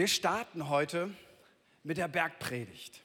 Wir starten heute mit der Bergpredigt.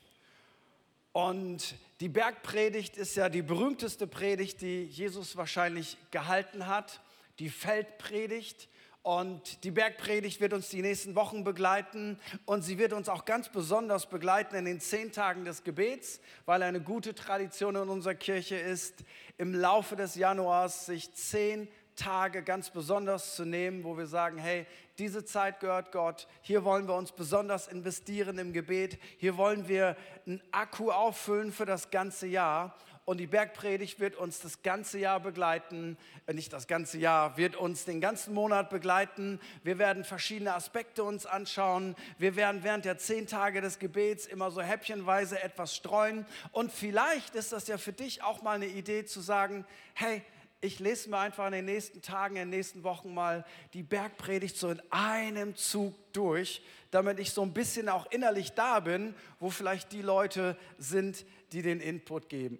Und die Bergpredigt ist ja die berühmteste Predigt, die Jesus wahrscheinlich gehalten hat, die Feldpredigt. Und die Bergpredigt wird uns die nächsten Wochen begleiten und sie wird uns auch ganz besonders begleiten in den zehn Tagen des Gebets, weil eine gute Tradition in unserer Kirche ist, im Laufe des Januars sich zehn Tage ganz besonders zu nehmen, wo wir sagen, hey, diese Zeit gehört Gott. Hier wollen wir uns besonders investieren im Gebet. Hier wollen wir einen Akku auffüllen für das ganze Jahr. Und die Bergpredigt wird uns das ganze Jahr begleiten, äh, nicht das ganze Jahr, wird uns den ganzen Monat begleiten. Wir werden verschiedene Aspekte uns anschauen. Wir werden während der zehn Tage des Gebets immer so häppchenweise etwas streuen. Und vielleicht ist das ja für dich auch mal eine Idee zu sagen, hey, ich lese mir einfach in den nächsten Tagen, in den nächsten Wochen mal die Bergpredigt so in einem Zug durch, damit ich so ein bisschen auch innerlich da bin, wo vielleicht die Leute sind, die den Input geben.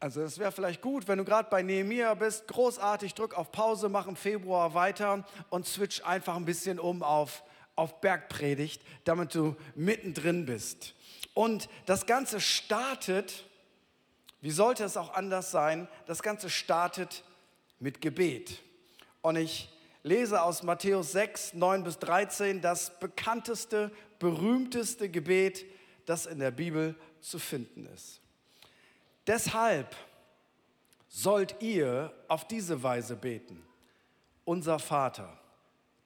Also es wäre vielleicht gut, wenn du gerade bei Nehemiah bist, großartig, drück auf Pause, mach im Februar weiter und switch einfach ein bisschen um auf, auf Bergpredigt, damit du mittendrin bist. Und das Ganze startet, wie sollte es auch anders sein, das Ganze startet mit Gebet. Und ich lese aus Matthäus 6, 9 bis 13 das bekannteste, berühmteste Gebet, das in der Bibel zu finden ist. Deshalb sollt ihr auf diese Weise beten. Unser Vater,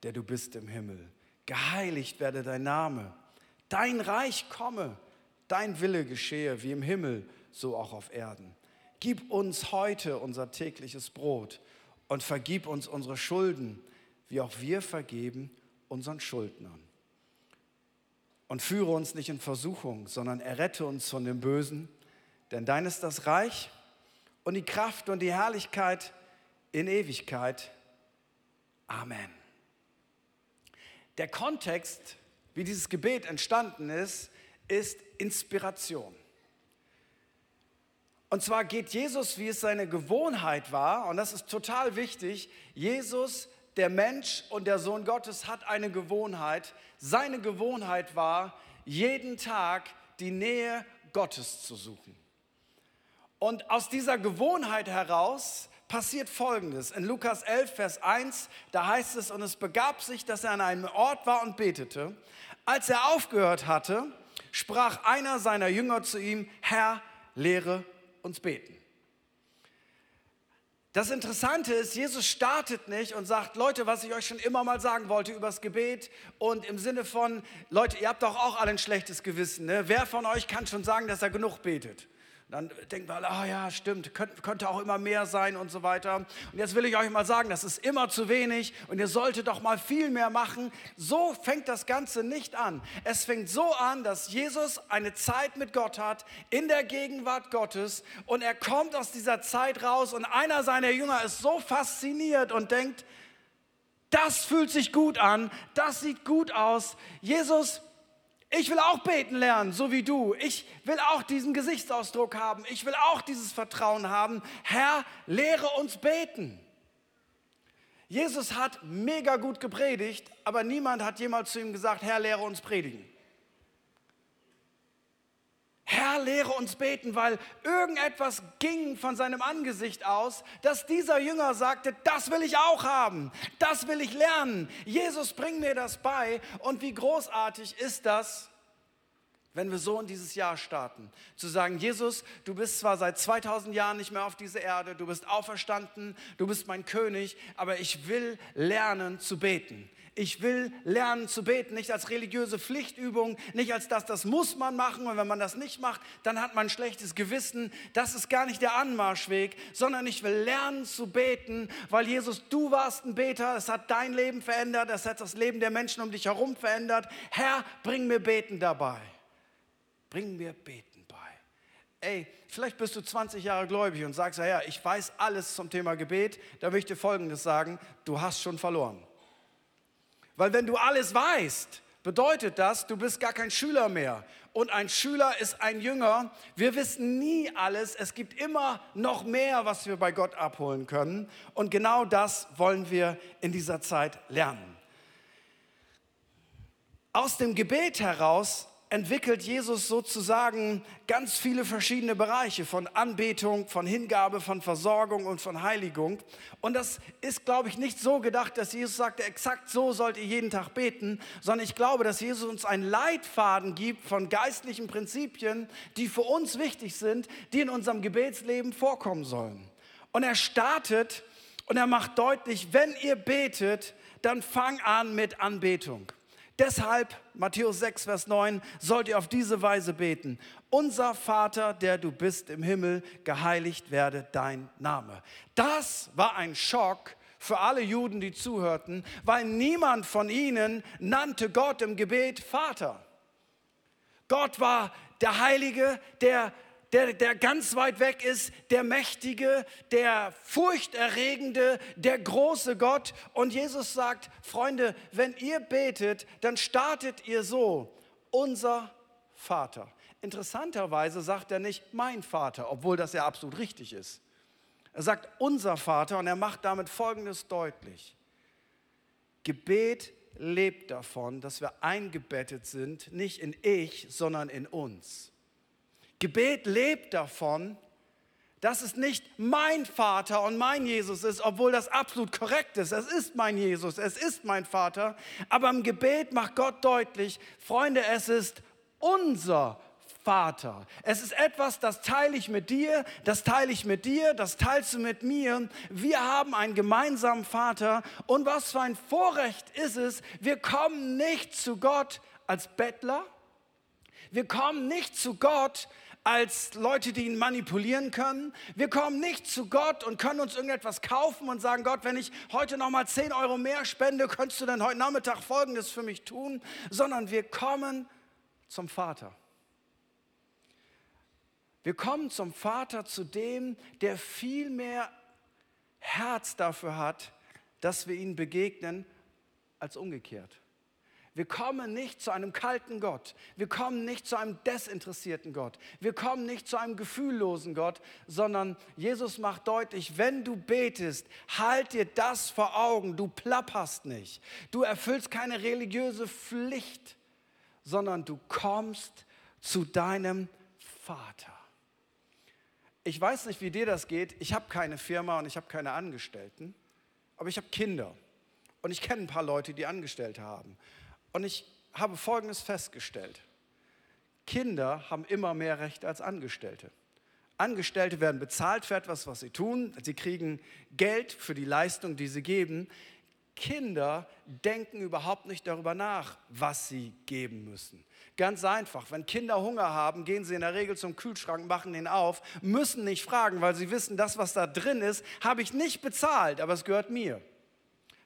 der du bist im Himmel, geheiligt werde dein Name, dein Reich komme, dein Wille geschehe wie im Himmel, so auch auf Erden. Gib uns heute unser tägliches Brot und vergib uns unsere Schulden, wie auch wir vergeben unseren Schuldnern. Und führe uns nicht in Versuchung, sondern errette uns von dem Bösen, denn dein ist das Reich und die Kraft und die Herrlichkeit in Ewigkeit. Amen. Der Kontext, wie dieses Gebet entstanden ist, ist Inspiration. Und zwar geht Jesus, wie es seine Gewohnheit war, und das ist total wichtig, Jesus, der Mensch und der Sohn Gottes hat eine Gewohnheit. Seine Gewohnheit war, jeden Tag die Nähe Gottes zu suchen. Und aus dieser Gewohnheit heraus passiert Folgendes. In Lukas 11, Vers 1, da heißt es, und es begab sich, dass er an einem Ort war und betete. Als er aufgehört hatte, sprach einer seiner Jünger zu ihm, Herr, lehre uns beten. Das Interessante ist, Jesus startet nicht und sagt, Leute, was ich euch schon immer mal sagen wollte übers Gebet und im Sinne von, Leute, ihr habt doch auch alle ein schlechtes Gewissen. Ne? Wer von euch kann schon sagen, dass er genug betet? Dann denkt man, ah ja, stimmt, könnte, könnte auch immer mehr sein und so weiter. Und jetzt will ich euch mal sagen, das ist immer zu wenig und ihr solltet doch mal viel mehr machen. So fängt das Ganze nicht an. Es fängt so an, dass Jesus eine Zeit mit Gott hat, in der Gegenwart Gottes und er kommt aus dieser Zeit raus und einer seiner Jünger ist so fasziniert und denkt, das fühlt sich gut an, das sieht gut aus. Jesus, ich will auch beten lernen, so wie du. Ich will auch diesen Gesichtsausdruck haben. Ich will auch dieses Vertrauen haben. Herr, lehre uns beten. Jesus hat mega gut gepredigt, aber niemand hat jemals zu ihm gesagt, Herr, lehre uns predigen. Herr, lehre uns beten, weil irgendetwas ging von seinem Angesicht aus, dass dieser Jünger sagte, das will ich auch haben, das will ich lernen. Jesus, bring mir das bei. Und wie großartig ist das, wenn wir so in dieses Jahr starten, zu sagen, Jesus, du bist zwar seit 2000 Jahren nicht mehr auf dieser Erde, du bist auferstanden, du bist mein König, aber ich will lernen zu beten. Ich will lernen zu beten, nicht als religiöse Pflichtübung, nicht als das, das muss man machen und wenn man das nicht macht, dann hat man ein schlechtes Gewissen. Das ist gar nicht der Anmarschweg, sondern ich will lernen zu beten, weil Jesus, du warst ein Beter, es hat dein Leben verändert, es hat das Leben der Menschen um dich herum verändert. Herr, bring mir Beten dabei. Bring mir Beten bei. Ey, vielleicht bist du 20 Jahre gläubig und sagst, ja, ich weiß alles zum Thema Gebet. Da will ich dir Folgendes sagen, du hast schon verloren. Weil wenn du alles weißt, bedeutet das, du bist gar kein Schüler mehr. Und ein Schüler ist ein Jünger. Wir wissen nie alles. Es gibt immer noch mehr, was wir bei Gott abholen können. Und genau das wollen wir in dieser Zeit lernen. Aus dem Gebet heraus entwickelt Jesus sozusagen ganz viele verschiedene Bereiche von Anbetung, von Hingabe, von Versorgung und von Heiligung. Und das ist, glaube ich, nicht so gedacht, dass Jesus sagte, exakt so sollt ihr jeden Tag beten, sondern ich glaube, dass Jesus uns einen Leitfaden gibt von geistlichen Prinzipien, die für uns wichtig sind, die in unserem Gebetsleben vorkommen sollen. Und er startet und er macht deutlich, wenn ihr betet, dann fang an mit Anbetung. Deshalb, Matthäus 6, Vers 9, sollt ihr auf diese Weise beten. Unser Vater, der du bist im Himmel, geheiligt werde dein Name. Das war ein Schock für alle Juden, die zuhörten, weil niemand von ihnen nannte Gott im Gebet Vater. Gott war der Heilige, der der, der ganz weit weg ist, der mächtige, der furchterregende, der große Gott. Und Jesus sagt, Freunde, wenn ihr betet, dann startet ihr so, unser Vater. Interessanterweise sagt er nicht mein Vater, obwohl das ja absolut richtig ist. Er sagt unser Vater und er macht damit Folgendes deutlich. Gebet lebt davon, dass wir eingebettet sind, nicht in ich, sondern in uns. Gebet lebt davon, dass es nicht mein Vater und mein Jesus ist, obwohl das absolut korrekt ist. Es ist mein Jesus, es ist mein Vater. Aber im Gebet macht Gott deutlich, Freunde, es ist unser Vater. Es ist etwas, das teile ich mit dir, das teile ich mit dir, das teilst du mit mir. Wir haben einen gemeinsamen Vater. Und was für ein Vorrecht ist es, wir kommen nicht zu Gott als Bettler. Wir kommen nicht zu Gott als Leute, die ihn manipulieren können. Wir kommen nicht zu Gott und können uns irgendetwas kaufen und sagen, Gott, wenn ich heute noch mal 10 Euro mehr spende, könntest du dann heute Nachmittag Folgendes für mich tun, sondern wir kommen zum Vater. Wir kommen zum Vater, zu dem, der viel mehr Herz dafür hat, dass wir ihn begegnen, als umgekehrt. Wir kommen nicht zu einem kalten Gott. Wir kommen nicht zu einem desinteressierten Gott. Wir kommen nicht zu einem gefühllosen Gott, sondern Jesus macht deutlich, wenn du betest, halt dir das vor Augen. Du plapperst nicht. Du erfüllst keine religiöse Pflicht, sondern du kommst zu deinem Vater. Ich weiß nicht, wie dir das geht. Ich habe keine Firma und ich habe keine Angestellten, aber ich habe Kinder. Und ich kenne ein paar Leute, die Angestellte haben. Und ich habe Folgendes festgestellt. Kinder haben immer mehr Recht als Angestellte. Angestellte werden bezahlt für etwas, was sie tun. Sie kriegen Geld für die Leistung, die sie geben. Kinder denken überhaupt nicht darüber nach, was sie geben müssen. Ganz einfach, wenn Kinder Hunger haben, gehen sie in der Regel zum Kühlschrank, machen den auf, müssen nicht fragen, weil sie wissen, das, was da drin ist, habe ich nicht bezahlt, aber es gehört mir.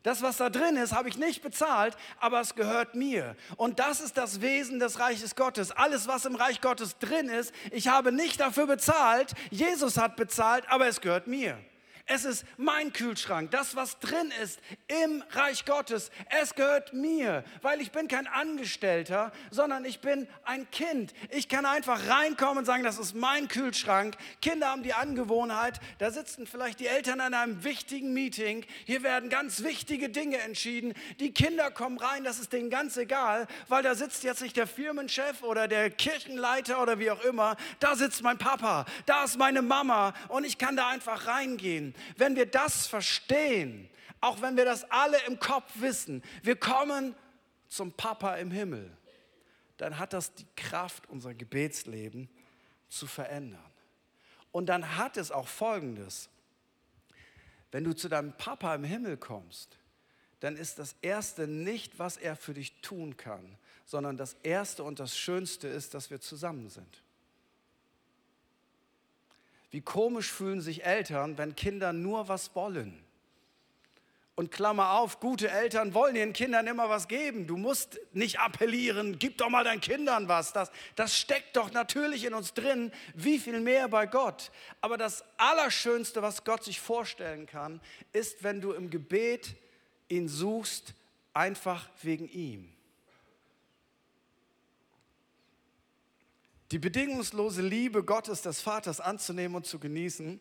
Das, was da drin ist, habe ich nicht bezahlt, aber es gehört mir. Und das ist das Wesen des Reiches Gottes. Alles, was im Reich Gottes drin ist, ich habe nicht dafür bezahlt. Jesus hat bezahlt, aber es gehört mir. Es ist mein Kühlschrank, das, was drin ist im Reich Gottes. Es gehört mir, weil ich bin kein Angestellter, sondern ich bin ein Kind. Ich kann einfach reinkommen und sagen, das ist mein Kühlschrank. Kinder haben die Angewohnheit, da sitzen vielleicht die Eltern an einem wichtigen Meeting. Hier werden ganz wichtige Dinge entschieden. Die Kinder kommen rein, das ist denen ganz egal, weil da sitzt jetzt nicht der Firmenchef oder der Kirchenleiter oder wie auch immer. Da sitzt mein Papa, da ist meine Mama und ich kann da einfach reingehen. Wenn wir das verstehen, auch wenn wir das alle im Kopf wissen, wir kommen zum Papa im Himmel, dann hat das die Kraft, unser Gebetsleben zu verändern. Und dann hat es auch Folgendes. Wenn du zu deinem Papa im Himmel kommst, dann ist das Erste nicht, was er für dich tun kann, sondern das Erste und das Schönste ist, dass wir zusammen sind. Wie komisch fühlen sich Eltern, wenn Kinder nur was wollen. Und Klammer auf, gute Eltern wollen ihren Kindern immer was geben. Du musst nicht appellieren, gib doch mal deinen Kindern was. Das, das steckt doch natürlich in uns drin, wie viel mehr bei Gott. Aber das Allerschönste, was Gott sich vorstellen kann, ist, wenn du im Gebet ihn suchst, einfach wegen ihm. Die bedingungslose Liebe Gottes, des Vaters anzunehmen und zu genießen,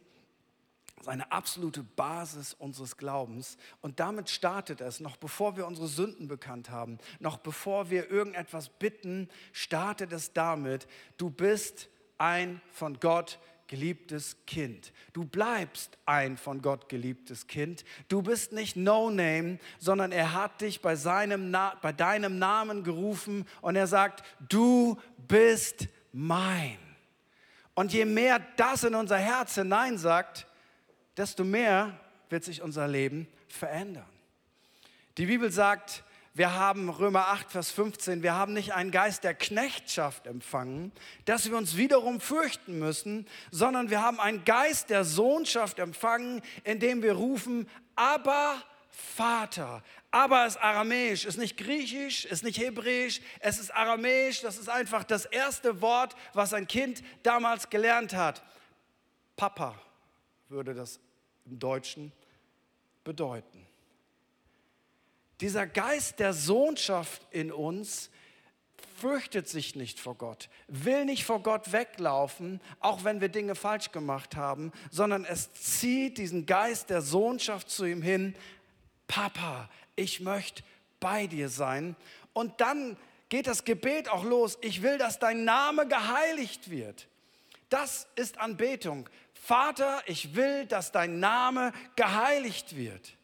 ist eine absolute Basis unseres Glaubens. Und damit startet es, noch bevor wir unsere Sünden bekannt haben, noch bevor wir irgendetwas bitten, startet es damit, du bist ein von Gott geliebtes Kind. Du bleibst ein von Gott geliebtes Kind. Du bist nicht No Name, sondern er hat dich bei, seinem Na bei deinem Namen gerufen und er sagt, du bist mein. Und je mehr das in unser Herz hinein sagt, desto mehr wird sich unser Leben verändern. Die Bibel sagt, wir haben Römer 8, Vers 15, wir haben nicht einen Geist der Knechtschaft empfangen, dass wir uns wiederum fürchten müssen, sondern wir haben einen Geist der Sohnschaft empfangen, indem wir rufen, aber Vater. Aber ist aramäisch, ist nicht griechisch, ist nicht hebräisch, es ist aramäisch, das ist einfach das erste Wort, was ein Kind damals gelernt hat. Papa würde das im Deutschen bedeuten. Dieser Geist der Sohnschaft in uns fürchtet sich nicht vor Gott, will nicht vor Gott weglaufen, auch wenn wir Dinge falsch gemacht haben, sondern es zieht diesen Geist der Sohnschaft zu ihm hin. Papa, ich möchte bei dir sein. Und dann geht das Gebet auch los. Ich will, dass dein Name geheiligt wird. Das ist Anbetung. Vater, ich will, dass dein Name geheiligt wird.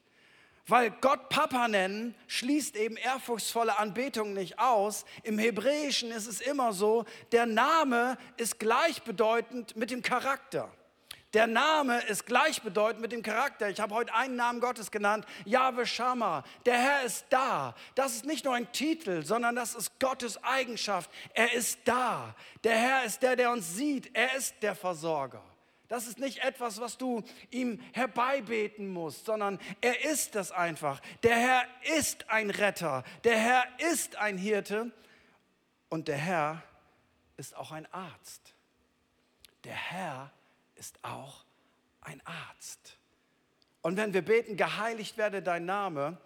Weil Gott Papa nennen schließt eben ehrfurchtsvolle Anbetung nicht aus. Im Hebräischen ist es immer so, der Name ist gleichbedeutend mit dem Charakter. Der Name ist gleichbedeutend mit dem Charakter. Ich habe heute einen Namen Gottes genannt, Yahweh Shammah. Der Herr ist da. Das ist nicht nur ein Titel, sondern das ist Gottes Eigenschaft. Er ist da. Der Herr ist der, der uns sieht. Er ist der Versorger. Das ist nicht etwas, was du ihm herbeibeten musst, sondern er ist das einfach. Der Herr ist ein Retter, der Herr ist ein Hirte und der Herr ist auch ein Arzt. Der Herr ist auch ein Arzt. Und wenn wir beten, geheiligt werde dein Name,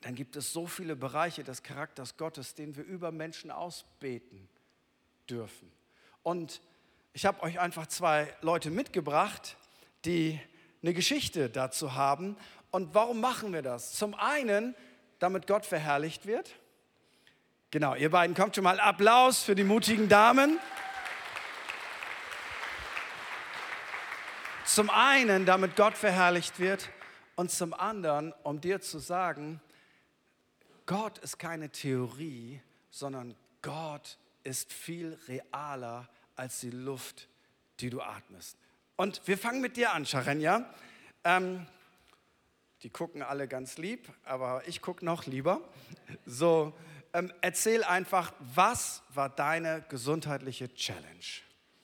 dann gibt es so viele Bereiche des Charakters Gottes, den wir über Menschen ausbeten dürfen. Und ich habe euch einfach zwei Leute mitgebracht, die eine Geschichte dazu haben. Und warum machen wir das? Zum einen, damit Gott verherrlicht wird. Genau, ihr beiden kommt schon mal Applaus für die mutigen Damen. Zum einen, damit Gott verherrlicht wird und zum anderen, um dir zu sagen, Gott ist keine Theorie, sondern Gott ist viel realer als die Luft, die du atmest. Und wir fangen mit dir an, Sharenja. Ähm, die gucken alle ganz lieb, aber ich gucke noch lieber. So, ähm, erzähl einfach, was war deine gesundheitliche Challenge?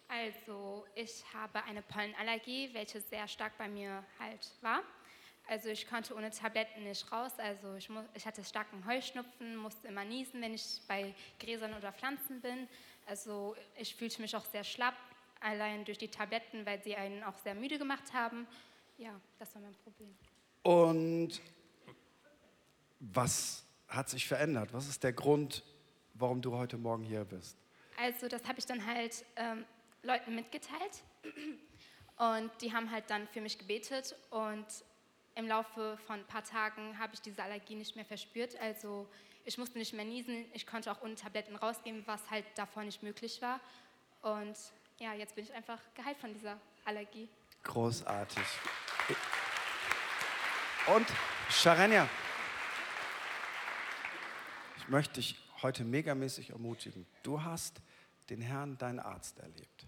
Also, ich habe eine Pollenallergie, welche sehr stark bei mir halt war. Also ich konnte ohne Tabletten nicht raus. Also ich, ich hatte starken Heuschnupfen, musste immer niesen, wenn ich bei Gräsern oder Pflanzen bin. Also ich fühlte mich auch sehr schlapp, allein durch die Tabletten, weil sie einen auch sehr müde gemacht haben. Ja, das war mein Problem. Und was hat sich verändert? Was ist der Grund, warum du heute Morgen hier bist? Also das habe ich dann halt ähm, Leuten mitgeteilt und die haben halt dann für mich gebetet und im Laufe von ein paar Tagen habe ich diese Allergie nicht mehr verspürt. Also ich musste nicht mehr niesen, ich konnte auch ohne Tabletten rausgehen, was halt davor nicht möglich war. Und ja, jetzt bin ich einfach geheilt von dieser Allergie. Großartig. Und Sharenja, ich möchte dich heute megamäßig ermutigen. Du hast den Herrn, deinen Arzt, erlebt.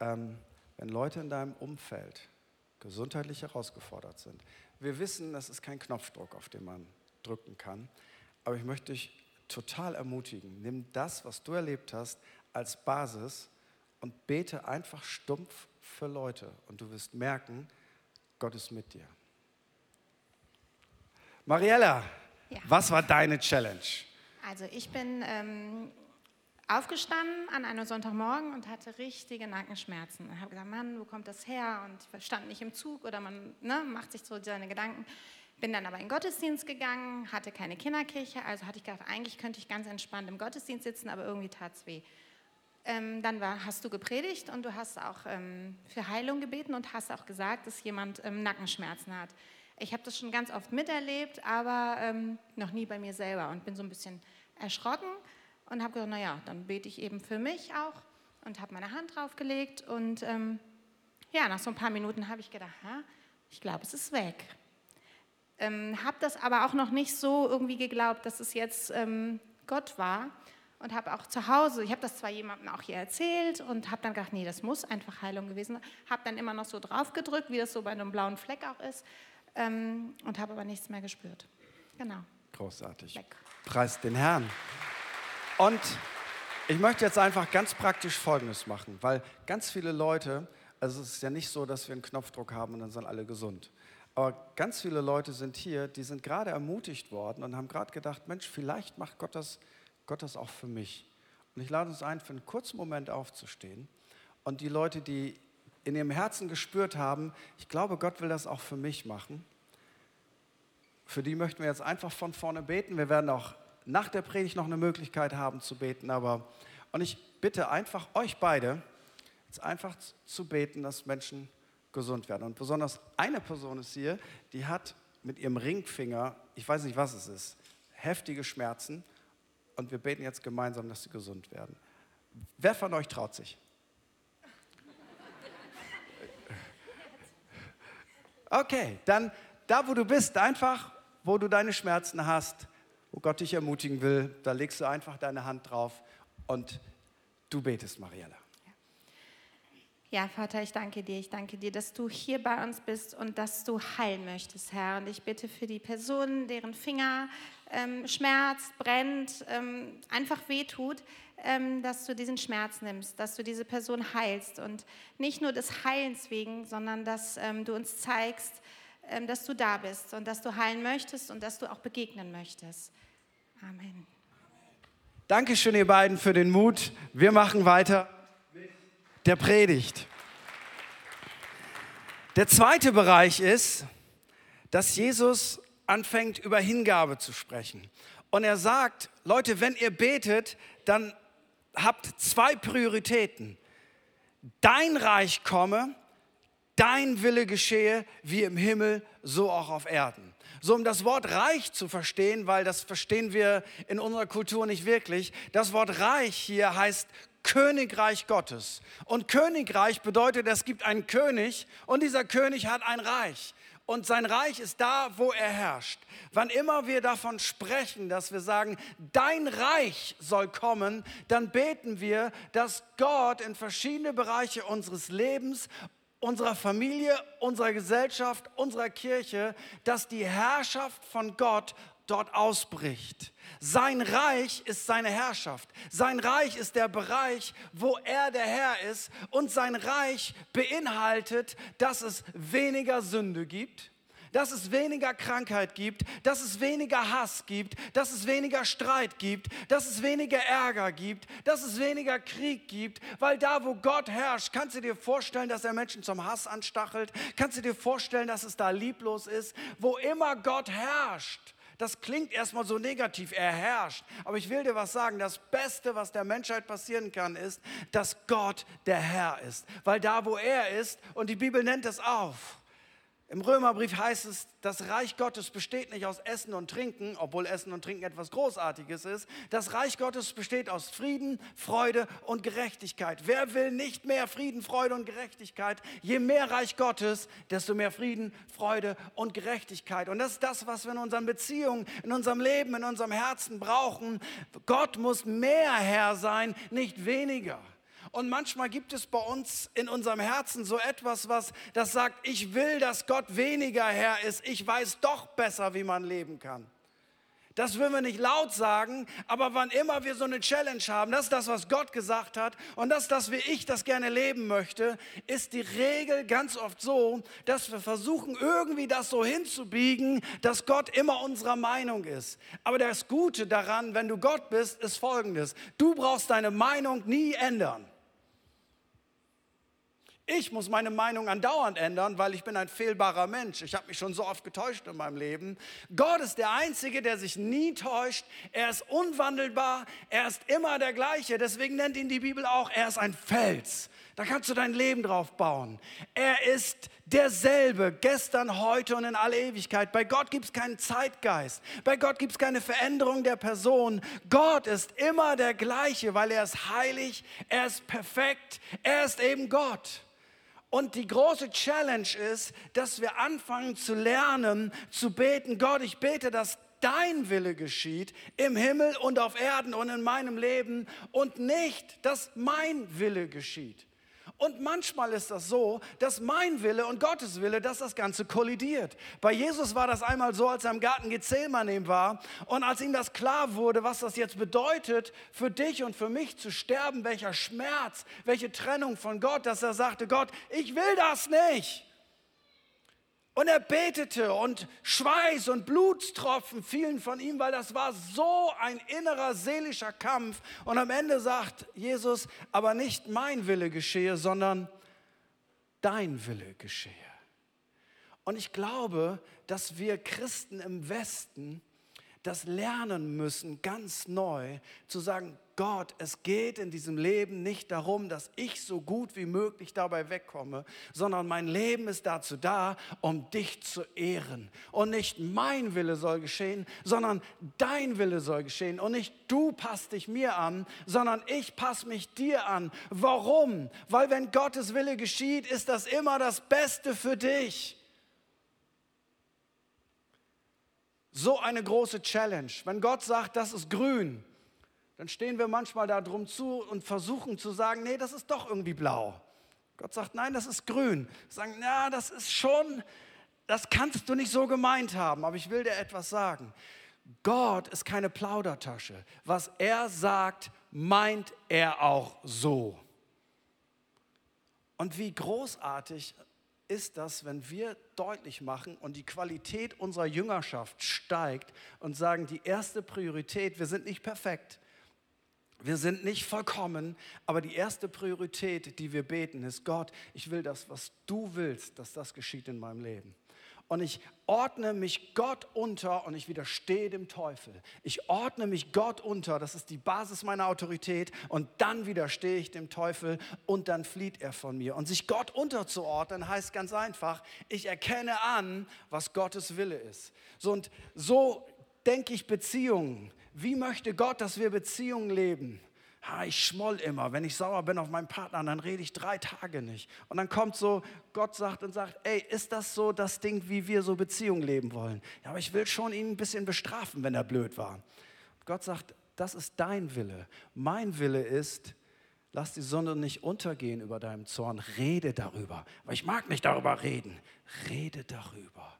Ähm, wenn Leute in deinem Umfeld gesundheitlich herausgefordert sind. Wir wissen, das ist kein Knopfdruck, auf den man drücken kann. Aber ich möchte dich total ermutigen. Nimm das, was du erlebt hast, als Basis und bete einfach stumpf für Leute. Und du wirst merken, Gott ist mit dir. Mariella, ja. was war deine Challenge? Also ich bin ähm, aufgestanden an einem Sonntagmorgen und hatte richtige Nackenschmerzen. Ich habe gesagt, Mann, wo kommt das her? Und ich stand nicht im Zug oder man ne, macht sich so seine Gedanken. Bin dann aber in den Gottesdienst gegangen, hatte keine Kinderkirche, also hatte ich gedacht, eigentlich könnte ich ganz entspannt im Gottesdienst sitzen, aber irgendwie tat es weh. ähm, dann war, hast du gepredigt und du hast auch ähm, für Heilung gebeten und hast auch gesagt, dass jemand ähm, Nackenschmerzen hat. Ich habe das schon ganz oft miterlebt, aber ähm, noch nie bei mir selber und bin so ein bisschen erschrocken und habe gesagt, naja, dann bete ich eben für mich auch und habe meine Hand draufgelegt und ähm, ja, nach so ein paar Minuten habe ich gedacht, ha, ich glaube, es ist weg. Ähm, habe das aber auch noch nicht so irgendwie geglaubt, dass es jetzt ähm, Gott war und habe auch zu Hause, ich habe das zwar jemandem auch hier erzählt und habe dann gedacht, nee, das muss einfach Heilung gewesen sein, habe dann immer noch so drauf gedrückt, wie das so bei einem blauen Fleck auch ist ähm, und habe aber nichts mehr gespürt. Genau. Großartig. Weg. Preis den Herrn. Und ich möchte jetzt einfach ganz praktisch Folgendes machen, weil ganz viele Leute, also es ist ja nicht so, dass wir einen Knopfdruck haben und dann sind alle gesund. Aber ganz viele Leute sind hier, die sind gerade ermutigt worden und haben gerade gedacht, Mensch, vielleicht macht Gott das, Gott das auch für mich. Und ich lade uns ein, für einen kurzen Moment aufzustehen. Und die Leute, die in ihrem Herzen gespürt haben, ich glaube, Gott will das auch für mich machen, für die möchten wir jetzt einfach von vorne beten. Wir werden auch nach der Predigt noch eine Möglichkeit haben zu beten. Aber, und ich bitte einfach euch beide, jetzt einfach zu beten, dass Menschen gesund werden. Und besonders eine Person ist hier, die hat mit ihrem Ringfinger, ich weiß nicht, was es ist, heftige Schmerzen. Und wir beten jetzt gemeinsam, dass sie gesund werden. Wer von euch traut sich? Okay, dann da, wo du bist, einfach, wo du deine Schmerzen hast, wo Gott dich ermutigen will, da legst du einfach deine Hand drauf und du betest, Mariella. Ja, Vater, ich danke dir. Ich danke dir, dass du hier bei uns bist und dass du heilen möchtest, Herr. Und ich bitte für die Personen, deren Finger ähm, schmerzt, brennt, ähm, einfach wehtut, ähm, dass du diesen Schmerz nimmst, dass du diese Person heilst. Und nicht nur des Heilens wegen, sondern dass ähm, du uns zeigst, ähm, dass du da bist und dass du heilen möchtest und dass du auch begegnen möchtest. Amen. Dankeschön, ihr beiden, für den Mut. Wir machen weiter mit der Predigt. Der zweite Bereich ist, dass Jesus anfängt, über Hingabe zu sprechen. Und er sagt, Leute, wenn ihr betet, dann habt zwei Prioritäten. Dein Reich komme, dein Wille geschehe, wie im Himmel, so auch auf Erden. So um das Wort Reich zu verstehen, weil das verstehen wir in unserer Kultur nicht wirklich. Das Wort Reich hier heißt Königreich Gottes. Und Königreich bedeutet, es gibt einen König und dieser König hat ein Reich. Und sein Reich ist da, wo er herrscht. Wann immer wir davon sprechen, dass wir sagen, dein Reich soll kommen, dann beten wir, dass Gott in verschiedene Bereiche unseres Lebens unserer Familie, unserer Gesellschaft, unserer Kirche, dass die Herrschaft von Gott dort ausbricht. Sein Reich ist seine Herrschaft. Sein Reich ist der Bereich, wo er der Herr ist. Und sein Reich beinhaltet, dass es weniger Sünde gibt dass es weniger Krankheit gibt, dass es weniger Hass gibt, dass es weniger Streit gibt, dass es weniger Ärger gibt, dass es weniger Krieg gibt, weil da, wo Gott herrscht, kannst du dir vorstellen, dass er Menschen zum Hass anstachelt, kannst du dir vorstellen, dass es da lieblos ist, wo immer Gott herrscht. Das klingt erstmal so negativ, er herrscht. Aber ich will dir was sagen, das Beste, was der Menschheit passieren kann, ist, dass Gott der Herr ist. Weil da, wo er ist, und die Bibel nennt es auf, im Römerbrief heißt es, das Reich Gottes besteht nicht aus Essen und Trinken, obwohl Essen und Trinken etwas Großartiges ist. Das Reich Gottes besteht aus Frieden, Freude und Gerechtigkeit. Wer will nicht mehr Frieden, Freude und Gerechtigkeit? Je mehr Reich Gottes, desto mehr Frieden, Freude und Gerechtigkeit. Und das ist das, was wir in unseren Beziehungen, in unserem Leben, in unserem Herzen brauchen. Gott muss mehr Herr sein, nicht weniger. Und manchmal gibt es bei uns in unserem Herzen so etwas, was das sagt, ich will, dass Gott weniger Herr ist. Ich weiß doch besser, wie man leben kann. Das würden wir nicht laut sagen, aber wann immer wir so eine Challenge haben, das ist das, was Gott gesagt hat und das ist das, wie ich das gerne leben möchte, ist die Regel ganz oft so, dass wir versuchen, irgendwie das so hinzubiegen, dass Gott immer unserer Meinung ist. Aber das Gute daran, wenn du Gott bist, ist folgendes. Du brauchst deine Meinung nie ändern. Ich muss meine Meinung andauernd ändern, weil ich bin ein fehlbarer Mensch. Ich habe mich schon so oft getäuscht in meinem Leben. Gott ist der Einzige, der sich nie täuscht. Er ist unwandelbar. Er ist immer der gleiche. Deswegen nennt ihn die Bibel auch, er ist ein Fels. Da kannst du dein Leben drauf bauen. Er ist derselbe, gestern, heute und in alle Ewigkeit. Bei Gott gibt es keinen Zeitgeist. Bei Gott gibt es keine Veränderung der Person. Gott ist immer der gleiche, weil er ist heilig, er ist perfekt, er ist eben Gott. Und die große Challenge ist, dass wir anfangen zu lernen, zu beten, Gott, ich bete, dass dein Wille geschieht im Himmel und auf Erden und in meinem Leben und nicht, dass mein Wille geschieht. Und manchmal ist das so, dass mein Wille und Gottes Wille, dass das Ganze kollidiert. Bei Jesus war das einmal so, als er im Garten Gethsemane war und als ihm das klar wurde, was das jetzt bedeutet, für dich und für mich zu sterben, welcher Schmerz, welche Trennung von Gott, dass er sagte, Gott, ich will das nicht. Und er betete und Schweiß und Blutstropfen fielen von ihm, weil das war so ein innerer seelischer Kampf. Und am Ende sagt Jesus, aber nicht mein Wille geschehe, sondern dein Wille geschehe. Und ich glaube, dass wir Christen im Westen das lernen müssen, ganz neu zu sagen, Gott, es geht in diesem Leben nicht darum, dass ich so gut wie möglich dabei wegkomme, sondern mein Leben ist dazu da, um dich zu ehren. Und nicht mein Wille soll geschehen, sondern dein Wille soll geschehen. Und nicht du passt dich mir an, sondern ich passe mich dir an. Warum? Weil wenn Gottes Wille geschieht, ist das immer das Beste für dich. So eine große Challenge. Wenn Gott sagt, das ist grün, dann stehen wir manchmal da drum zu und versuchen zu sagen, nee, das ist doch irgendwie blau. Gott sagt, nein, das ist grün. Sagen, na, das ist schon, das kannst du nicht so gemeint haben, aber ich will dir etwas sagen. Gott ist keine Plaudertasche. Was er sagt, meint er auch so. Und wie großartig ist das, wenn wir deutlich machen und die Qualität unserer Jüngerschaft steigt und sagen, die erste Priorität, wir sind nicht perfekt, wir sind nicht vollkommen, aber die erste Priorität, die wir beten, ist Gott, ich will das, was du willst, dass das geschieht in meinem Leben. Und ich ordne mich Gott unter und ich widerstehe dem Teufel. Ich ordne mich Gott unter, das ist die Basis meiner Autorität und dann widerstehe ich dem Teufel und dann flieht er von mir. Und sich Gott unterzuordnen heißt ganz einfach, ich erkenne an, was Gottes Wille ist. So und so denke ich Beziehungen. Wie möchte Gott, dass wir Beziehungen leben? Ha, ich schmoll immer. Wenn ich sauer bin auf meinen Partner, dann rede ich drei Tage nicht. Und dann kommt so, Gott sagt und sagt, ey, ist das so das Ding, wie wir so Beziehungen leben wollen? Ja, aber ich will schon ihn ein bisschen bestrafen, wenn er blöd war. Gott sagt, das ist dein Wille. Mein Wille ist, lass die Sonne nicht untergehen über deinem Zorn. Rede darüber. Aber ich mag nicht darüber reden. Rede darüber.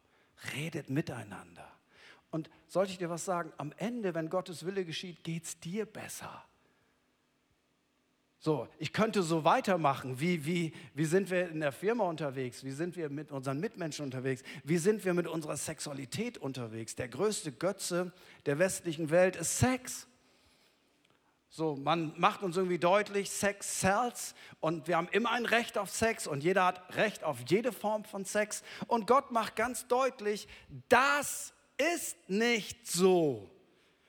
Redet miteinander. Und sollte ich dir was sagen, am Ende, wenn Gottes Wille geschieht, geht es dir besser. So, ich könnte so weitermachen. Wie, wie, wie sind wir in der Firma unterwegs? Wie sind wir mit unseren Mitmenschen unterwegs? Wie sind wir mit unserer Sexualität unterwegs? Der größte Götze der westlichen Welt ist Sex. So, man macht uns irgendwie deutlich, Sex sells und wir haben immer ein Recht auf Sex und jeder hat Recht auf jede Form von Sex. Und Gott macht ganz deutlich, das ist nicht so.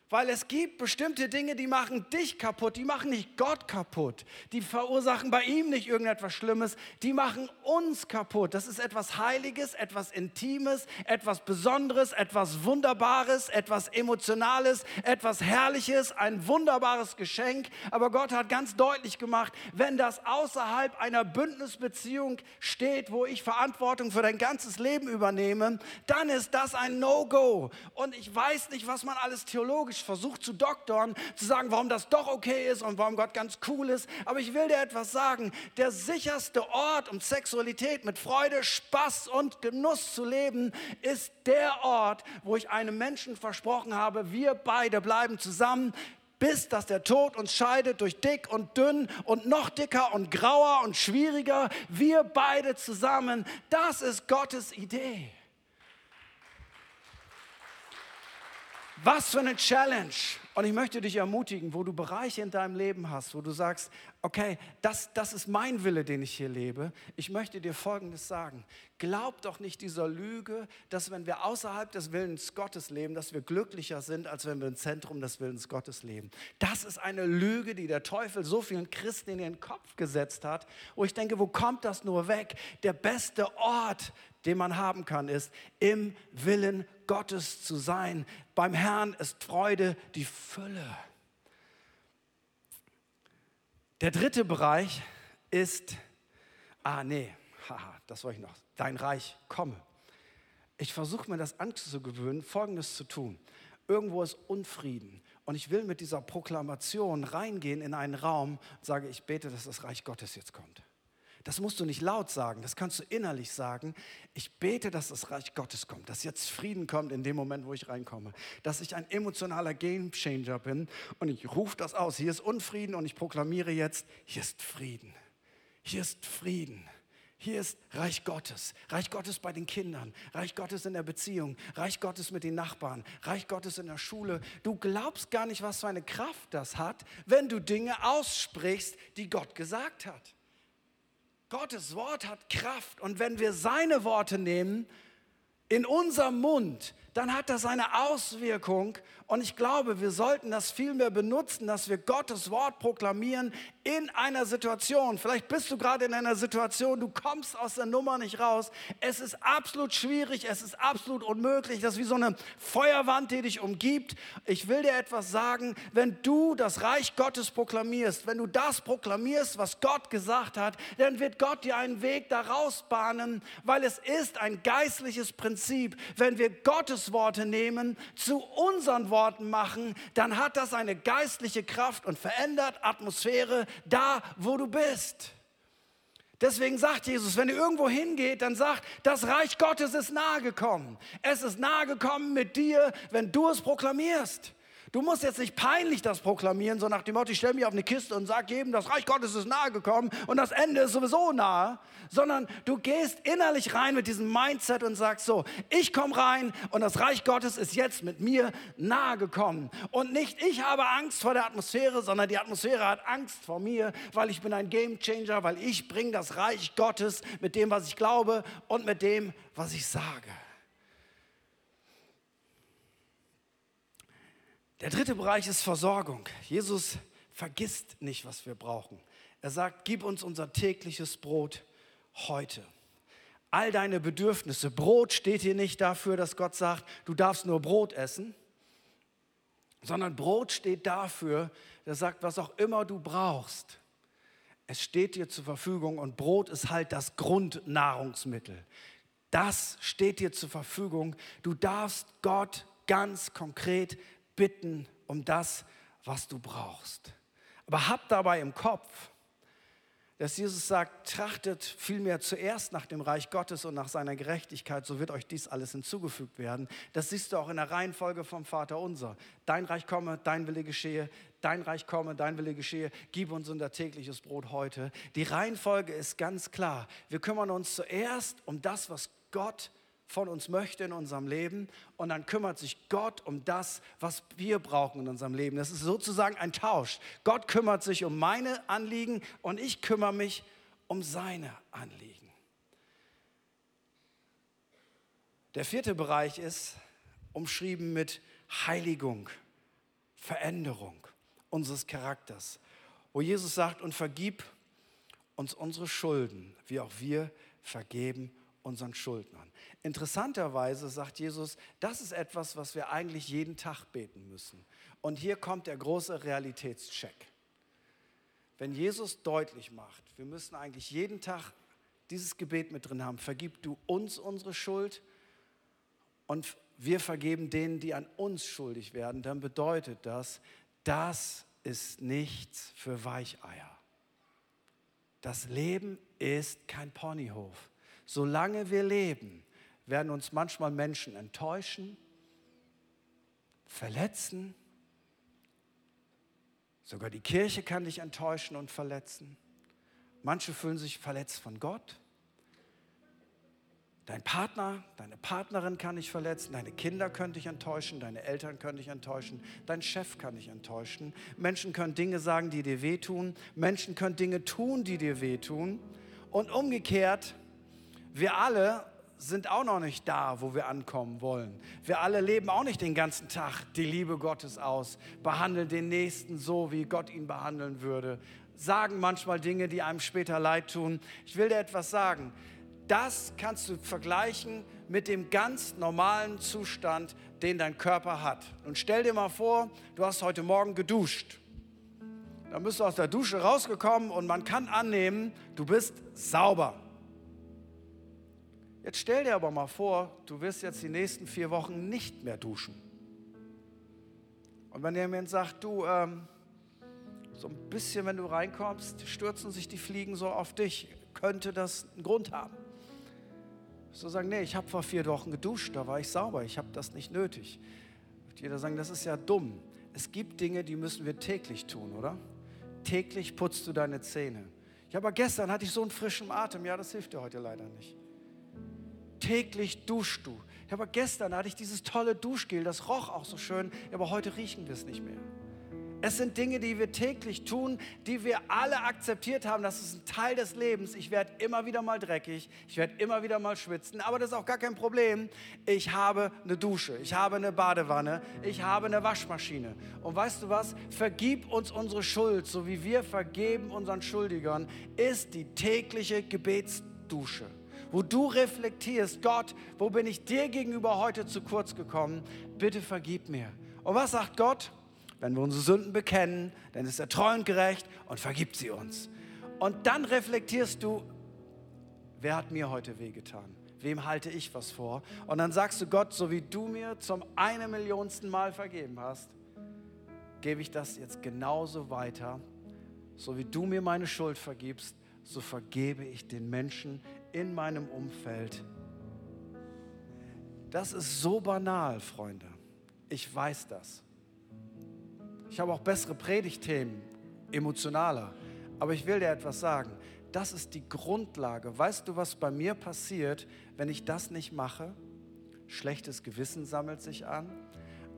Weil es gibt bestimmte Dinge, die machen dich kaputt, die machen nicht Gott kaputt, die verursachen bei ihm nicht irgendetwas Schlimmes, die machen uns kaputt. Das ist etwas Heiliges, etwas Intimes, etwas Besonderes, etwas Wunderbares, etwas Emotionales, etwas Herrliches, ein wunderbares Geschenk. Aber Gott hat ganz deutlich gemacht, wenn das außerhalb einer Bündnisbeziehung steht, wo ich Verantwortung für dein ganzes Leben übernehme, dann ist das ein No-Go. Und ich weiß nicht, was man alles theologisch theologisch versucht zu doktern, zu sagen, warum das doch okay ist und warum Gott ganz cool ist. Aber ich will dir etwas sagen. Der sicherste Ort, um Sexualität mit Freude, Spaß und Genuss zu leben, ist der Ort, wo ich einem Menschen versprochen habe, wir beide bleiben zusammen bis dass der Tod uns scheidet durch dick und dünn und noch dicker und grauer und schwieriger. Wir beide zusammen, das ist Gottes Idee. Was für eine Challenge. Und ich möchte dich ermutigen, wo du Bereiche in deinem Leben hast, wo du sagst, okay, das, das ist mein Wille, den ich hier lebe. Ich möchte dir Folgendes sagen. Glaub doch nicht dieser Lüge, dass wenn wir außerhalb des Willens Gottes leben, dass wir glücklicher sind, als wenn wir im Zentrum des Willens Gottes leben. Das ist eine Lüge, die der Teufel so vielen Christen in den Kopf gesetzt hat, wo ich denke, wo kommt das nur weg? Der beste Ort, den man haben kann, ist im Willen Gottes zu sein. Beim Herrn ist Freude die Fülle. Der dritte Bereich ist, ah nee, haha, das wollte ich noch, dein Reich komme. Ich versuche mir das anzugewöhnen, Folgendes zu tun. Irgendwo ist Unfrieden und ich will mit dieser Proklamation reingehen in einen Raum und sage, ich bete, dass das Reich Gottes jetzt kommt. Das musst du nicht laut sagen, das kannst du innerlich sagen. Ich bete, dass das Reich Gottes kommt, dass jetzt Frieden kommt in dem Moment, wo ich reinkomme, dass ich ein emotionaler Gamechanger bin und ich rufe das aus. Hier ist Unfrieden und ich proklamiere jetzt, hier ist Frieden. Hier ist Frieden. Hier ist Reich Gottes. Reich Gottes bei den Kindern. Reich Gottes in der Beziehung. Reich Gottes mit den Nachbarn. Reich Gottes in der Schule. Du glaubst gar nicht, was für eine Kraft das hat, wenn du Dinge aussprichst, die Gott gesagt hat. Gottes Wort hat Kraft. Und wenn wir seine Worte nehmen in unserem Mund, dann hat das eine Auswirkung. Und ich glaube, wir sollten das viel mehr benutzen, dass wir Gottes Wort proklamieren in einer Situation. Vielleicht bist du gerade in einer Situation, du kommst aus der Nummer nicht raus. Es ist absolut schwierig, es ist absolut unmöglich. Das ist wie so eine Feuerwand, die dich umgibt. Ich will dir etwas sagen, wenn du das Reich Gottes proklamierst, wenn du das proklamierst, was Gott gesagt hat, dann wird Gott dir einen Weg daraus bahnen, weil es ist ein geistliches Prinzip. Wenn wir Gottes Worte nehmen, zu unseren Worten machen, dann hat das eine geistliche Kraft und verändert Atmosphäre da, wo du bist. Deswegen sagt Jesus, wenn ihr irgendwo hingeht, dann sagt, das Reich Gottes ist nahe gekommen. Es ist nahe gekommen mit dir, wenn du es proklamierst. Du musst jetzt nicht peinlich das proklamieren, so nach dem Motto, ich stelle mich auf eine Kiste und sage jedem, das Reich Gottes ist nahe gekommen und das Ende ist sowieso nahe, sondern du gehst innerlich rein mit diesem Mindset und sagst so, ich komme rein und das Reich Gottes ist jetzt mit mir nahe gekommen. Und nicht ich habe Angst vor der Atmosphäre, sondern die Atmosphäre hat Angst vor mir, weil ich bin ein Game Changer, weil ich bringe das Reich Gottes mit dem, was ich glaube und mit dem, was ich sage. Der dritte Bereich ist Versorgung. Jesus vergisst nicht, was wir brauchen. Er sagt, gib uns unser tägliches Brot heute. All deine Bedürfnisse. Brot steht hier nicht dafür, dass Gott sagt, du darfst nur Brot essen, sondern Brot steht dafür, er sagt, was auch immer du brauchst, es steht dir zur Verfügung und Brot ist halt das Grundnahrungsmittel. Das steht dir zur Verfügung. Du darfst Gott ganz konkret bitten um das, was du brauchst. Aber hab dabei im Kopf, dass Jesus sagt, trachtet vielmehr zuerst nach dem Reich Gottes und nach seiner Gerechtigkeit, so wird euch dies alles hinzugefügt werden. Das siehst du auch in der Reihenfolge vom Vater unser. Dein Reich komme, dein Wille geschehe, dein Reich komme, dein Wille geschehe, gib uns unser tägliches Brot heute. Die Reihenfolge ist ganz klar. Wir kümmern uns zuerst um das, was Gott von uns möchte in unserem Leben und dann kümmert sich Gott um das, was wir brauchen in unserem Leben. Das ist sozusagen ein Tausch. Gott kümmert sich um meine Anliegen und ich kümmere mich um seine Anliegen. Der vierte Bereich ist umschrieben mit Heiligung, Veränderung unseres Charakters, wo Jesus sagt, und vergib uns unsere Schulden, wie auch wir vergeben unseren Schuldnern. Interessanterweise sagt Jesus, das ist etwas, was wir eigentlich jeden Tag beten müssen. Und hier kommt der große Realitätscheck. Wenn Jesus deutlich macht, wir müssen eigentlich jeden Tag dieses Gebet mit drin haben, vergib du uns unsere Schuld und wir vergeben denen, die an uns schuldig werden, dann bedeutet das, das ist nichts für Weicheier. Das Leben ist kein Ponyhof solange wir leben, werden uns manchmal Menschen enttäuschen, verletzen. Sogar die Kirche kann dich enttäuschen und verletzen. Manche fühlen sich verletzt von Gott. Dein Partner, deine Partnerin kann dich verletzen, deine Kinder können dich enttäuschen, deine Eltern können dich enttäuschen, dein Chef kann dich enttäuschen. Menschen können Dinge sagen, die dir wehtun. Menschen können Dinge tun, die dir wehtun. Und umgekehrt, wir alle sind auch noch nicht da, wo wir ankommen wollen. Wir alle leben auch nicht den ganzen Tag die Liebe Gottes aus, behandeln den Nächsten so, wie Gott ihn behandeln würde, sagen manchmal Dinge, die einem später leid tun. Ich will dir etwas sagen. Das kannst du vergleichen mit dem ganz normalen Zustand, den dein Körper hat. Und stell dir mal vor, du hast heute Morgen geduscht. Dann bist du aus der Dusche rausgekommen und man kann annehmen, du bist sauber. Jetzt stell dir aber mal vor, du wirst jetzt die nächsten vier Wochen nicht mehr duschen. Und wenn jemand sagt, du, ähm, so ein bisschen, wenn du reinkommst, stürzen sich die Fliegen so auf dich, könnte das einen Grund haben. So sagen, nee, ich habe vor vier Wochen geduscht, da war ich sauber, ich habe das nicht nötig. Wird jeder sagen, das ist ja dumm. Es gibt Dinge, die müssen wir täglich tun, oder? Täglich putzt du deine Zähne. Ja, aber gestern hatte ich so einen frischen Atem. Ja, das hilft dir heute leider nicht. Täglich duschst du. Ja, aber gestern hatte ich dieses tolle Duschgel, das roch auch so schön, aber heute riechen wir es nicht mehr. Es sind Dinge, die wir täglich tun, die wir alle akzeptiert haben. Das ist ein Teil des Lebens. Ich werde immer wieder mal dreckig, ich werde immer wieder mal schwitzen, aber das ist auch gar kein Problem. Ich habe eine Dusche, ich habe eine Badewanne, ich habe eine Waschmaschine. Und weißt du was? Vergib uns unsere Schuld, so wie wir vergeben unseren Schuldigern, ist die tägliche Gebetsdusche wo du reflektierst, Gott, wo bin ich dir gegenüber heute zu kurz gekommen? Bitte vergib mir. Und was sagt Gott? Wenn wir unsere Sünden bekennen, dann ist er treu und gerecht und vergibt sie uns. Und dann reflektierst du, wer hat mir heute wehgetan? Wem halte ich was vor? Und dann sagst du Gott, so wie du mir zum eine Millionsten Mal vergeben hast, gebe ich das jetzt genauso weiter. So wie du mir meine Schuld vergibst, so vergebe ich den Menschen in meinem Umfeld. Das ist so banal, Freunde. Ich weiß das. Ich habe auch bessere Predigtthemen, emotionaler. Aber ich will dir etwas sagen. Das ist die Grundlage. Weißt du, was bei mir passiert, wenn ich das nicht mache? Schlechtes Gewissen sammelt sich an.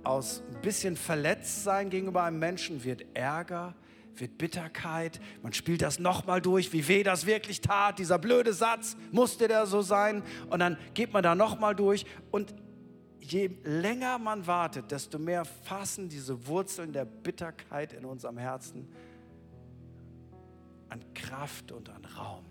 Aus ein bisschen Verletztsein gegenüber einem Menschen wird Ärger, wird Bitterkeit. Man spielt das nochmal durch, wie weh das wirklich tat. Dieser blöde Satz, musste der so sein? Und dann geht man da nochmal durch. Und je länger man wartet, desto mehr fassen diese Wurzeln der Bitterkeit in unserem Herzen an Kraft und an Raum.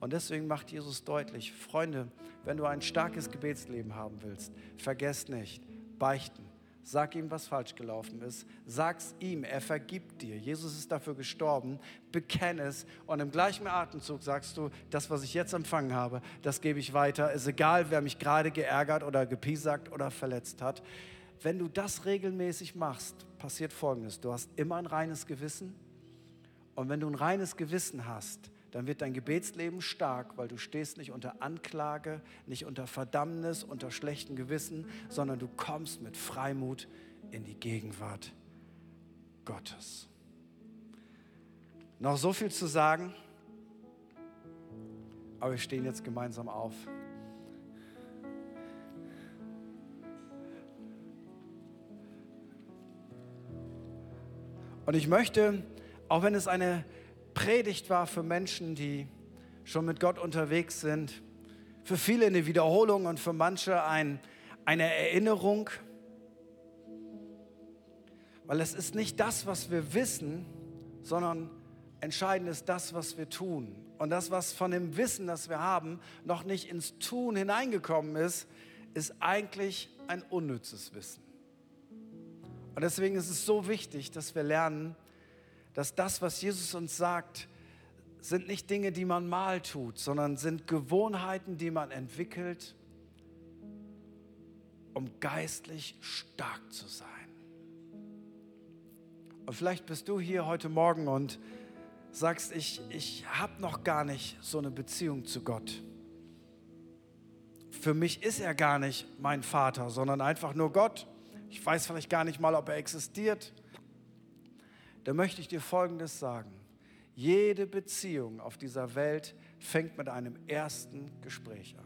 Und deswegen macht Jesus deutlich, Freunde, wenn du ein starkes Gebetsleben haben willst, vergesst nicht, beichten, Sag ihm, was falsch gelaufen ist. Sag's ihm, er vergibt dir. Jesus ist dafür gestorben. Bekenn es und im gleichen Atemzug sagst du, das, was ich jetzt empfangen habe, das gebe ich weiter. Ist egal, wer mich gerade geärgert oder gepiesackt oder verletzt hat. Wenn du das regelmäßig machst, passiert Folgendes. Du hast immer ein reines Gewissen. Und wenn du ein reines Gewissen hast, dann wird dein Gebetsleben stark, weil du stehst nicht unter Anklage, nicht unter Verdammnis, unter schlechtem Gewissen, sondern du kommst mit Freimut in die Gegenwart Gottes. Noch so viel zu sagen, aber wir stehen jetzt gemeinsam auf. Und ich möchte, auch wenn es eine Predigt war für Menschen, die schon mit Gott unterwegs sind. Für viele eine Wiederholung und für manche ein, eine Erinnerung. Weil es ist nicht das, was wir wissen, sondern entscheidend ist das, was wir tun. Und das, was von dem Wissen, das wir haben, noch nicht ins Tun hineingekommen ist, ist eigentlich ein unnützes Wissen. Und deswegen ist es so wichtig, dass wir lernen, dass das, was Jesus uns sagt, sind nicht Dinge, die man mal tut, sondern sind Gewohnheiten, die man entwickelt, um geistlich stark zu sein. Und vielleicht bist du hier heute Morgen und sagst, ich, ich habe noch gar nicht so eine Beziehung zu Gott. Für mich ist er gar nicht mein Vater, sondern einfach nur Gott. Ich weiß vielleicht gar nicht mal, ob er existiert da möchte ich dir Folgendes sagen. Jede Beziehung auf dieser Welt fängt mit einem ersten Gespräch an.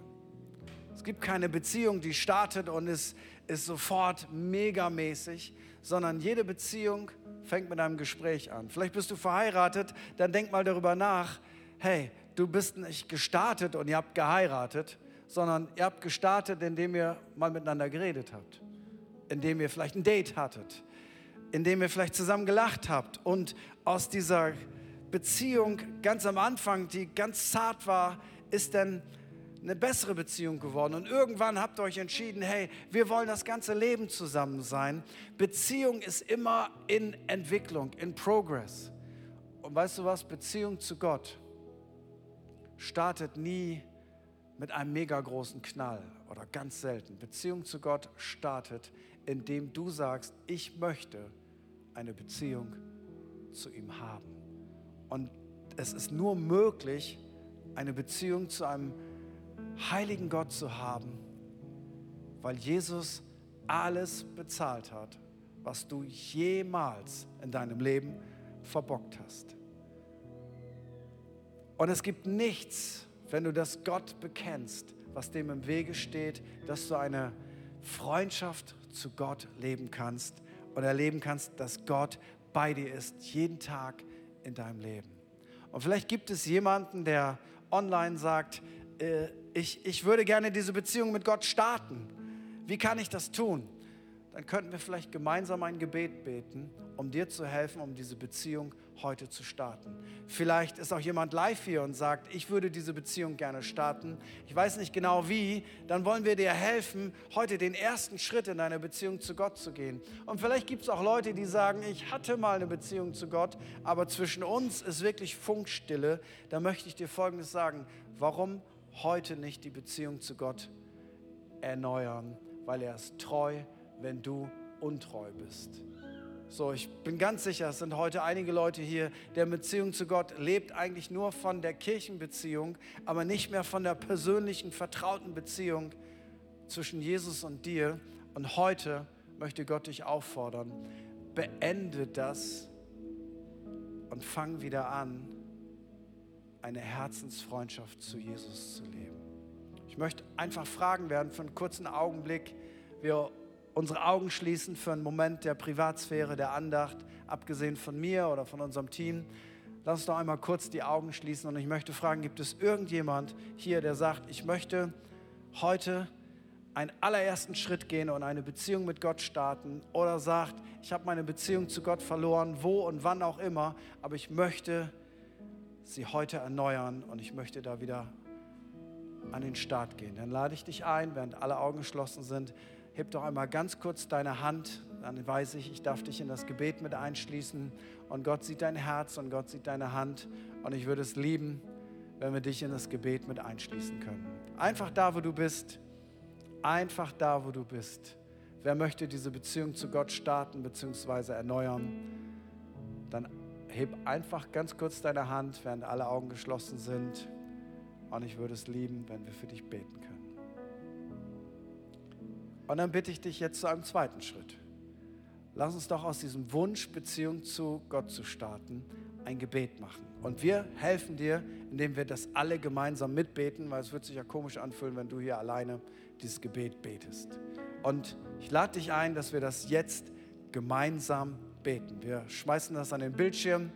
Es gibt keine Beziehung, die startet und ist, ist sofort megamäßig, sondern jede Beziehung fängt mit einem Gespräch an. Vielleicht bist du verheiratet, dann denk mal darüber nach, hey, du bist nicht gestartet und ihr habt geheiratet, sondern ihr habt gestartet, indem ihr mal miteinander geredet habt, indem ihr vielleicht ein Date hattet, indem ihr vielleicht zusammen gelacht habt und aus dieser Beziehung ganz am Anfang, die ganz zart war, ist dann eine bessere Beziehung geworden. Und irgendwann habt ihr euch entschieden, hey, wir wollen das ganze Leben zusammen sein. Beziehung ist immer in Entwicklung, in Progress. Und weißt du was? Beziehung zu Gott startet nie mit einem mega großen Knall oder ganz selten. Beziehung zu Gott startet, indem du sagst, ich möchte eine Beziehung zu ihm haben. Und es ist nur möglich, eine Beziehung zu einem heiligen Gott zu haben, weil Jesus alles bezahlt hat, was du jemals in deinem Leben verbockt hast. Und es gibt nichts, wenn du das Gott bekennst, was dem im Wege steht, dass du eine Freundschaft zu Gott leben kannst und erleben kannst, dass Gott bei dir ist, jeden Tag in deinem Leben. Und vielleicht gibt es jemanden, der online sagt, äh, ich, ich würde gerne diese Beziehung mit Gott starten. Wie kann ich das tun? Dann könnten wir vielleicht gemeinsam ein Gebet beten, um dir zu helfen, um diese Beziehung heute zu starten. Vielleicht ist auch jemand live hier und sagt, ich würde diese Beziehung gerne starten. Ich weiß nicht genau wie. Dann wollen wir dir helfen, heute den ersten Schritt in deine Beziehung zu Gott zu gehen. Und vielleicht gibt es auch Leute, die sagen, ich hatte mal eine Beziehung zu Gott, aber zwischen uns ist wirklich Funkstille. Da möchte ich dir Folgendes sagen. Warum heute nicht die Beziehung zu Gott erneuern? Weil er ist treu, wenn du untreu bist. So, ich bin ganz sicher, es sind heute einige Leute hier, der Beziehung zu Gott lebt eigentlich nur von der Kirchenbeziehung, aber nicht mehr von der persönlichen, vertrauten Beziehung zwischen Jesus und dir. Und heute möchte Gott dich auffordern, beende das und fang wieder an, eine Herzensfreundschaft zu Jesus zu leben. Ich möchte einfach fragen werden für einen kurzen Augenblick. Wir unsere Augen schließen für einen Moment der Privatsphäre, der Andacht, abgesehen von mir oder von unserem Team. Lass uns doch einmal kurz die Augen schließen und ich möchte fragen, gibt es irgendjemand hier, der sagt, ich möchte heute einen allerersten Schritt gehen und eine Beziehung mit Gott starten oder sagt, ich habe meine Beziehung zu Gott verloren, wo und wann auch immer, aber ich möchte sie heute erneuern und ich möchte da wieder an den Start gehen. Dann lade ich dich ein, während alle Augen geschlossen sind, heb doch einmal ganz kurz deine Hand, dann weiß ich, ich darf dich in das Gebet mit einschließen und Gott sieht dein Herz und Gott sieht deine Hand und ich würde es lieben, wenn wir dich in das Gebet mit einschließen können. Einfach da, wo du bist, einfach da, wo du bist. Wer möchte diese Beziehung zu Gott starten bzw. erneuern, dann heb einfach ganz kurz deine Hand, während alle Augen geschlossen sind. Und ich würde es lieben, wenn wir für dich beten. Und dann bitte ich dich jetzt zu einem zweiten Schritt. Lass uns doch aus diesem Wunsch, Beziehung zu Gott zu starten, ein Gebet machen. Und wir helfen dir, indem wir das alle gemeinsam mitbeten, weil es wird sich ja komisch anfühlen, wenn du hier alleine dieses Gebet betest. Und ich lade dich ein, dass wir das jetzt gemeinsam beten. Wir schmeißen das an den Bildschirm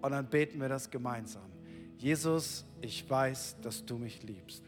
und dann beten wir das gemeinsam. Jesus, ich weiß, dass du mich liebst.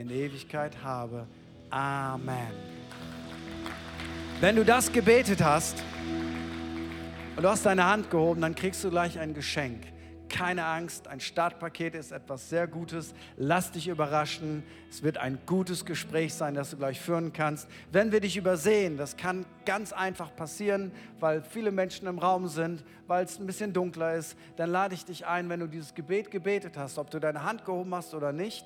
in Ewigkeit habe. Amen. Wenn du das gebetet hast und du hast deine Hand gehoben, dann kriegst du gleich ein Geschenk. Keine Angst, ein Startpaket ist etwas sehr Gutes. Lass dich überraschen. Es wird ein gutes Gespräch sein, das du gleich führen kannst. Wenn wir dich übersehen, das kann ganz einfach passieren, weil viele Menschen im Raum sind, weil es ein bisschen dunkler ist, dann lade ich dich ein, wenn du dieses Gebet gebetet hast, ob du deine Hand gehoben hast oder nicht,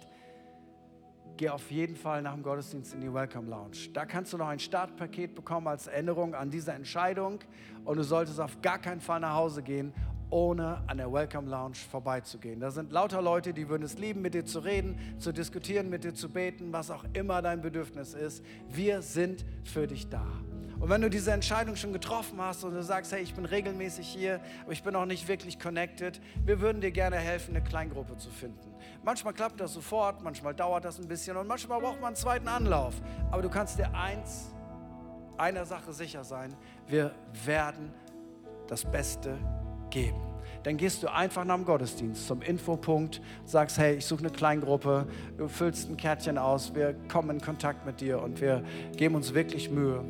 geh auf jeden Fall nach dem Gottesdienst in die Welcome Lounge. Da kannst du noch ein Startpaket bekommen als Erinnerung an diese Entscheidung und du solltest auf gar keinen Fall nach Hause gehen, ohne an der Welcome Lounge vorbeizugehen. Da sind lauter Leute, die würden es lieben, mit dir zu reden, zu diskutieren, mit dir zu beten, was auch immer dein Bedürfnis ist. Wir sind für dich da. Und wenn du diese Entscheidung schon getroffen hast und du sagst, hey, ich bin regelmäßig hier, aber ich bin auch nicht wirklich connected, wir würden dir gerne helfen, eine Kleingruppe zu finden. Manchmal klappt das sofort, manchmal dauert das ein bisschen und manchmal braucht man einen zweiten Anlauf. Aber du kannst dir eins, einer Sache sicher sein, wir werden das Beste geben. Dann gehst du einfach nach dem Gottesdienst zum Infopunkt, sagst, hey, ich suche eine Kleingruppe, du füllst ein Kärtchen aus, wir kommen in Kontakt mit dir und wir geben uns wirklich Mühe,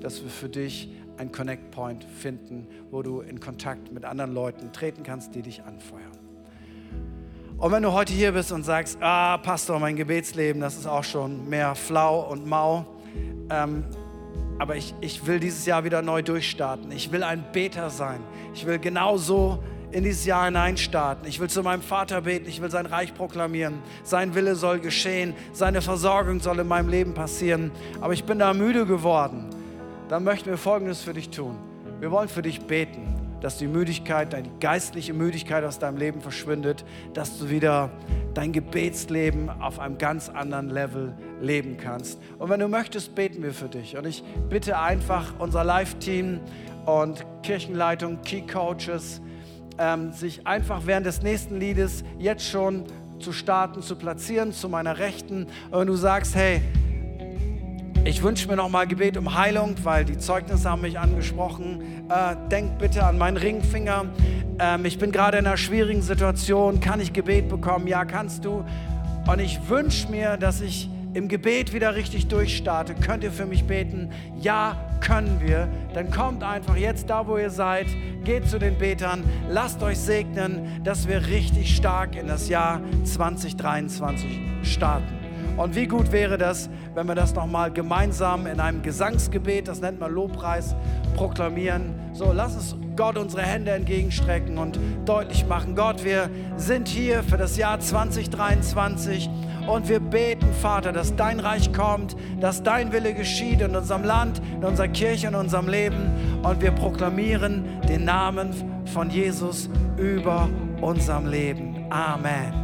dass wir für dich einen Connect Point finden, wo du in Kontakt mit anderen Leuten treten kannst, die dich anfeuern. Und wenn du heute hier bist und sagst, ah, Pastor, mein Gebetsleben, das ist auch schon mehr flau und mau, ähm, aber ich, ich will dieses Jahr wieder neu durchstarten. Ich will ein Beter sein. Ich will genauso in dieses Jahr hineinstarten. Ich will zu meinem Vater beten, ich will sein Reich proklamieren. Sein Wille soll geschehen, seine Versorgung soll in meinem Leben passieren. Aber ich bin da müde geworden. Dann möchten wir Folgendes für dich tun. Wir wollen für dich beten dass die Müdigkeit, deine geistliche Müdigkeit aus deinem Leben verschwindet, dass du wieder dein Gebetsleben auf einem ganz anderen Level leben kannst. Und wenn du möchtest, beten wir für dich. Und ich bitte einfach unser Live-Team und Kirchenleitung, Key Coaches, ähm, sich einfach während des nächsten Liedes jetzt schon zu starten, zu platzieren, zu meiner Rechten. Und wenn du sagst, hey, ich wünsche mir nochmal Gebet um Heilung, weil die Zeugnisse haben mich angesprochen. Äh, denk bitte an meinen Ringfinger. Ähm, ich bin gerade in einer schwierigen Situation. Kann ich Gebet bekommen? Ja, kannst du. Und ich wünsche mir, dass ich im Gebet wieder richtig durchstarte. Könnt ihr für mich beten? Ja, können wir. Dann kommt einfach jetzt da, wo ihr seid, geht zu den Betern, lasst euch segnen, dass wir richtig stark in das Jahr 2023 starten. Und wie gut wäre das, wenn wir das nochmal gemeinsam in einem Gesangsgebet, das nennt man Lobpreis, proklamieren. So, lass uns Gott unsere Hände entgegenstrecken und deutlich machen, Gott, wir sind hier für das Jahr 2023 und wir beten, Vater, dass dein Reich kommt, dass dein Wille geschieht in unserem Land, in unserer Kirche, in unserem Leben. Und wir proklamieren den Namen von Jesus über unserem Leben. Amen.